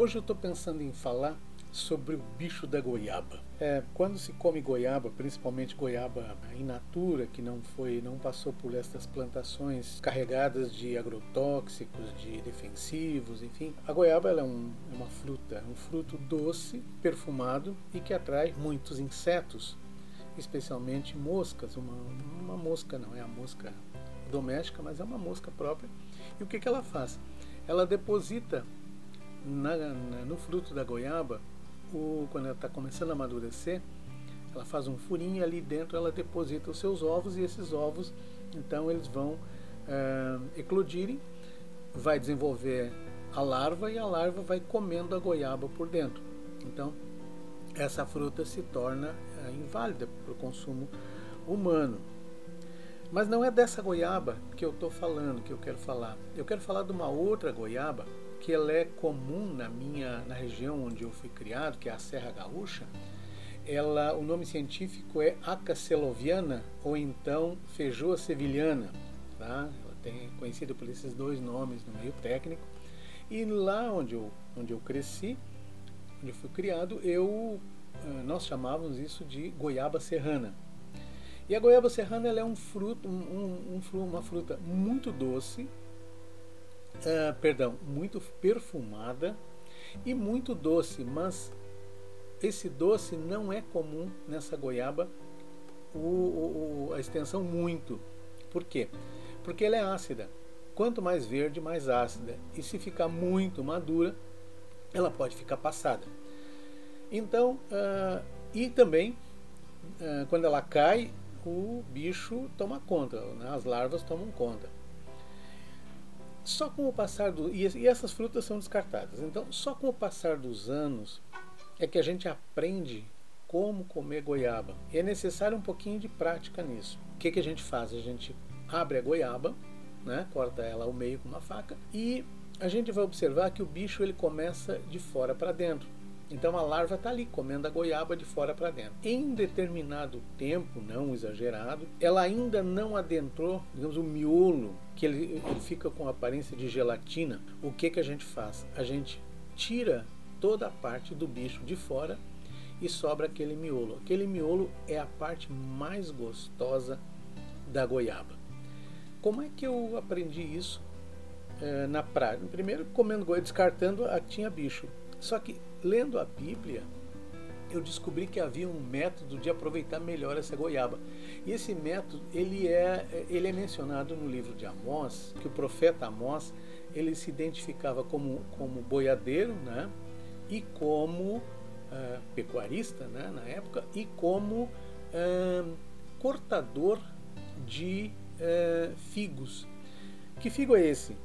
Hoje eu estou pensando em falar sobre o bicho da goiaba. É, quando se come goiaba, principalmente goiaba in natura, que não foi, não passou por estas plantações carregadas de agrotóxicos, de defensivos, enfim, a goiaba é um, é uma fruta, um fruto doce, perfumado e que atrai muitos insetos, especialmente moscas. Uma, uma mosca não é a mosca doméstica, mas é uma mosca própria. E o que, que ela faz? Ela deposita na, na, no fruto da goiaba o, quando ela está começando a amadurecer, ela faz um furinho ali dentro, ela deposita os seus ovos e esses ovos, então eles vão uh, eclodirem, vai desenvolver a larva e a larva vai comendo a goiaba por dentro. Então essa fruta se torna uh, inválida para o consumo humano. Mas não é dessa goiaba que eu estou falando, que eu quero falar. Eu quero falar de uma outra goiaba que ela é comum na minha na região onde eu fui criado, que é a Serra Gaúcha. Ela, o nome científico é Acaceloviana ou então Feijoa sevilhana, tá? Ela tem conhecida por esses dois nomes no meio técnico. E lá onde eu onde eu cresci, onde eu fui criado, eu eh, nós chamávamos isso de goiaba serrana. E a goiaba serrana é um fruto, um, um, uma fruta muito doce, uh, perdão, muito perfumada e muito doce, mas esse doce não é comum nessa goiaba, o, o, a extensão muito. Por quê? Porque ela é ácida. Quanto mais verde, mais ácida. E se ficar muito madura, ela pode ficar passada. Então, uh, e também, uh, quando ela cai, o bicho toma conta, né? as larvas tomam conta. Só com o passar do e, e essas frutas são descartadas. Então, só com o passar dos anos é que a gente aprende como comer goiaba. E é necessário um pouquinho de prática nisso. O que, que a gente faz? A gente abre a goiaba, né? corta ela ao meio com uma faca e a gente vai observar que o bicho ele começa de fora para dentro. Então a larva está ali comendo a goiaba de fora para dentro. Em determinado tempo, não exagerado, ela ainda não adentrou, digamos, o miolo, que ele, ele fica com aparência de gelatina. O que, que a gente faz? A gente tira toda a parte do bicho de fora e sobra aquele miolo. Aquele miolo é a parte mais gostosa da goiaba. Como é que eu aprendi isso é, na prática? Primeiro, comendo goiaba, descartando a tinha bicho. Só que lendo a Bíblia, eu descobri que havia um método de aproveitar melhor essa goiaba. E esse método, ele é, ele é mencionado no livro de Amós, que o profeta Amós, ele se identificava como, como boiadeiro, né? E como uh, pecuarista, né? Na época, e como uh, cortador de uh, figos. Que figo é esse?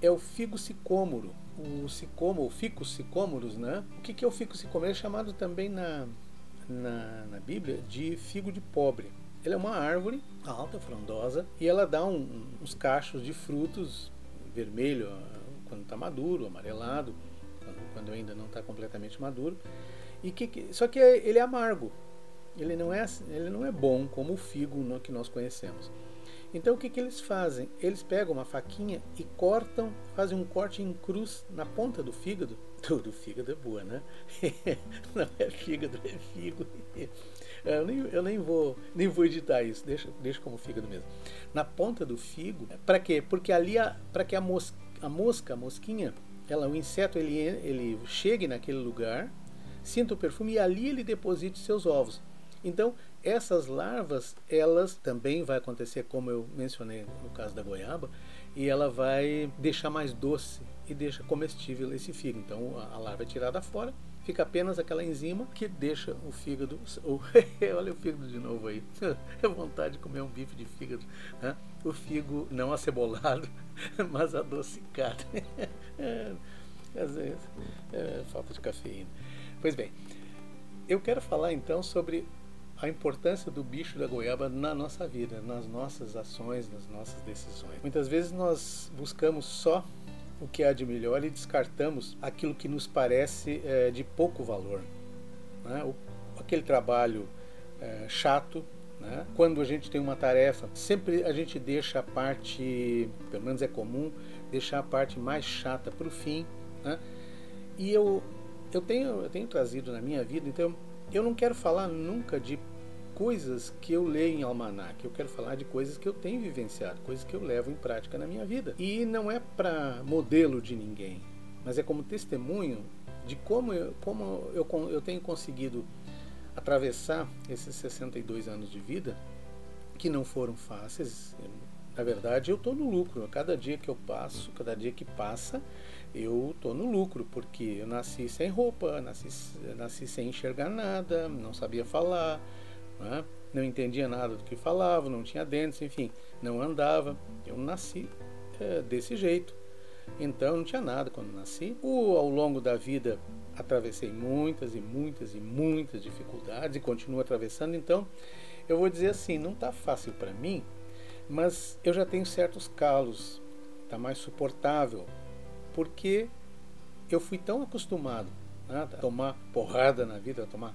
É o figo sicômoro o sicômoro, o ficus sicômoros, né? O que, que é o ficus sicômoro? É chamado também na, na, na, Bíblia de figo de pobre. Ele é uma árvore alta, frondosa, e ela dá um, uns cachos de frutos vermelho quando está maduro, amarelado quando, quando ainda não está completamente maduro. E que, só que ele é amargo. Ele não é, ele não é bom como o figo que nós conhecemos. Então o que, que eles fazem? Eles pegam uma faquinha e cortam, fazem um corte em cruz na ponta do fígado. Do, do fígado é boa, né? Não é fígado, é figo. Eu nem, eu nem, vou, nem vou editar isso, deixa, deixa como fígado mesmo. Na ponta do figo, para quê? Porque ali, para que a mosca, a mosca, a mosquinha, ela, o inseto, ele, ele chegue naquele lugar, sinta o perfume e ali ele deposite seus ovos. Então, essas larvas, elas também vai acontecer, como eu mencionei no caso da goiaba, e ela vai deixar mais doce e deixa comestível esse figo. Então a larva é tirada fora, fica apenas aquela enzima que deixa o fígado. olha o fígado de novo aí. É vontade de comer um bife de fígado. Né? O figo não acebolado, mas adocicado. Às vezes, é, falta de cafeína. Pois bem, eu quero falar então sobre a importância do bicho da goiaba na nossa vida, nas nossas ações, nas nossas decisões. Muitas vezes nós buscamos só o que há de melhor e descartamos aquilo que nos parece é, de pouco valor. Né? Aquele trabalho é, chato, né? quando a gente tem uma tarefa, sempre a gente deixa a parte, pelo menos é comum, deixar a parte mais chata para o fim. Né? E eu, eu, tenho, eu tenho trazido na minha vida, então eu não quero falar nunca de coisas que eu leio em almanac, eu quero falar de coisas que eu tenho vivenciado, coisas que eu levo em prática na minha vida. E não é para modelo de ninguém, mas é como testemunho de como eu, como eu, eu tenho conseguido atravessar esses 62 anos de vida, que não foram fáceis. Na verdade, eu estou no lucro. Cada dia que eu passo, cada dia que passa, eu estou no lucro, porque eu nasci sem roupa, nasci, nasci sem enxergar nada, não sabia falar, né? não entendia nada do que falava, não tinha dentes, enfim, não andava. Eu nasci é, desse jeito. Então não tinha nada quando nasci. O, ao longo da vida atravessei muitas e muitas e muitas dificuldades e continuo atravessando. Então eu vou dizer assim, não está fácil para mim, mas eu já tenho certos calos, está mais suportável, porque eu fui tão acostumado né, a tomar porrada na vida, a tomar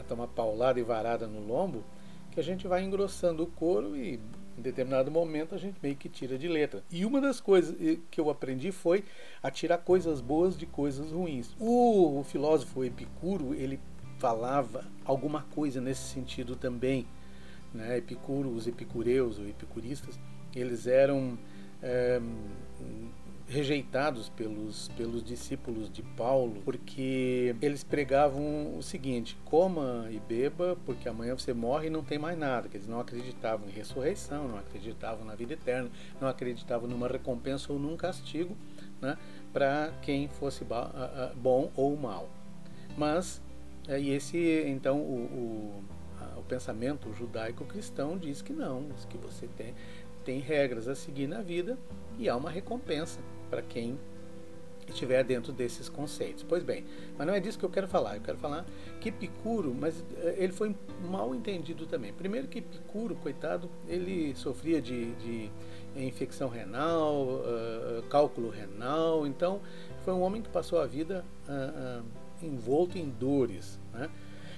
a tomar paulada e varada no lombo, que a gente vai engrossando o couro e em determinado momento a gente meio que tira de letra. E uma das coisas que eu aprendi foi a tirar coisas boas de coisas ruins. O, o filósofo Epicuro, ele falava alguma coisa nesse sentido também. Né? Epicuro, os epicureus ou epicuristas, eles eram é, rejeitados pelos, pelos discípulos de Paulo, porque eles pregavam o seguinte: coma e beba, porque amanhã você morre e não tem mais nada. Que eles não acreditavam em ressurreição, não acreditavam na vida eterna, não acreditavam numa recompensa ou num castigo né, para quem fosse bom ou mal. Mas, é, e esse, então, o, o, o pensamento judaico-cristão diz que não, que você tem, tem regras a seguir na vida e há uma recompensa para quem estiver dentro desses conceitos. Pois bem, mas não é disso que eu quero falar. Eu quero falar que Epicuro, mas eh, ele foi mal entendido também. Primeiro que Epicuro, coitado, ele sofria de, de infecção renal, uh, cálculo renal, então foi um homem que passou a vida uh, uh, envolto em dores. Né?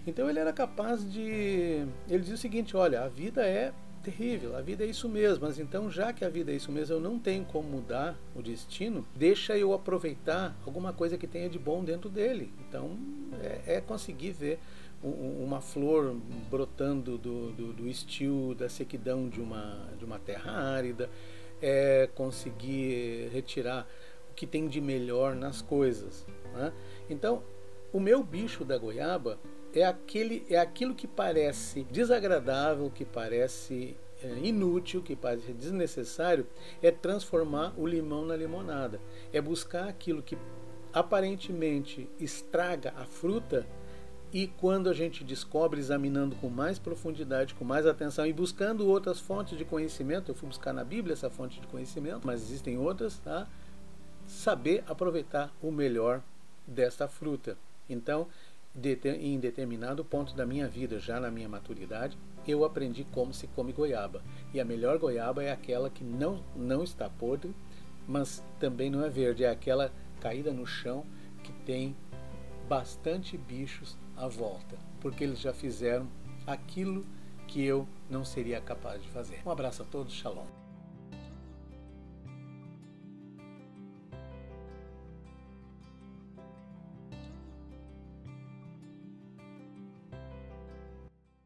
Então ele era capaz de. Ele dizia o seguinte: olha, a vida é terrível, a vida é isso mesmo, mas então já que a vida é isso mesmo, eu não tenho como mudar o destino, deixa eu aproveitar alguma coisa que tenha de bom dentro dele. Então é, é conseguir ver uma flor brotando do, do, do estio da sequidão de uma, de uma terra árida, é conseguir retirar o que tem de melhor nas coisas. Né? Então, o meu bicho da goiaba é, aquele, é aquilo que parece desagradável, que parece é, inútil, que parece desnecessário, é transformar o limão na limonada. É buscar aquilo que aparentemente estraga a fruta e quando a gente descobre, examinando com mais profundidade, com mais atenção e buscando outras fontes de conhecimento, eu fui buscar na Bíblia essa fonte de conhecimento, mas existem outras, tá? saber aproveitar o melhor desta fruta. Então, em determinado ponto da minha vida, já na minha maturidade, eu aprendi como se come goiaba. E a melhor goiaba é aquela que não, não está podre, mas também não é verde, é aquela caída no chão que tem bastante bichos à volta, porque eles já fizeram aquilo que eu não seria capaz de fazer. Um abraço a todos, shalom.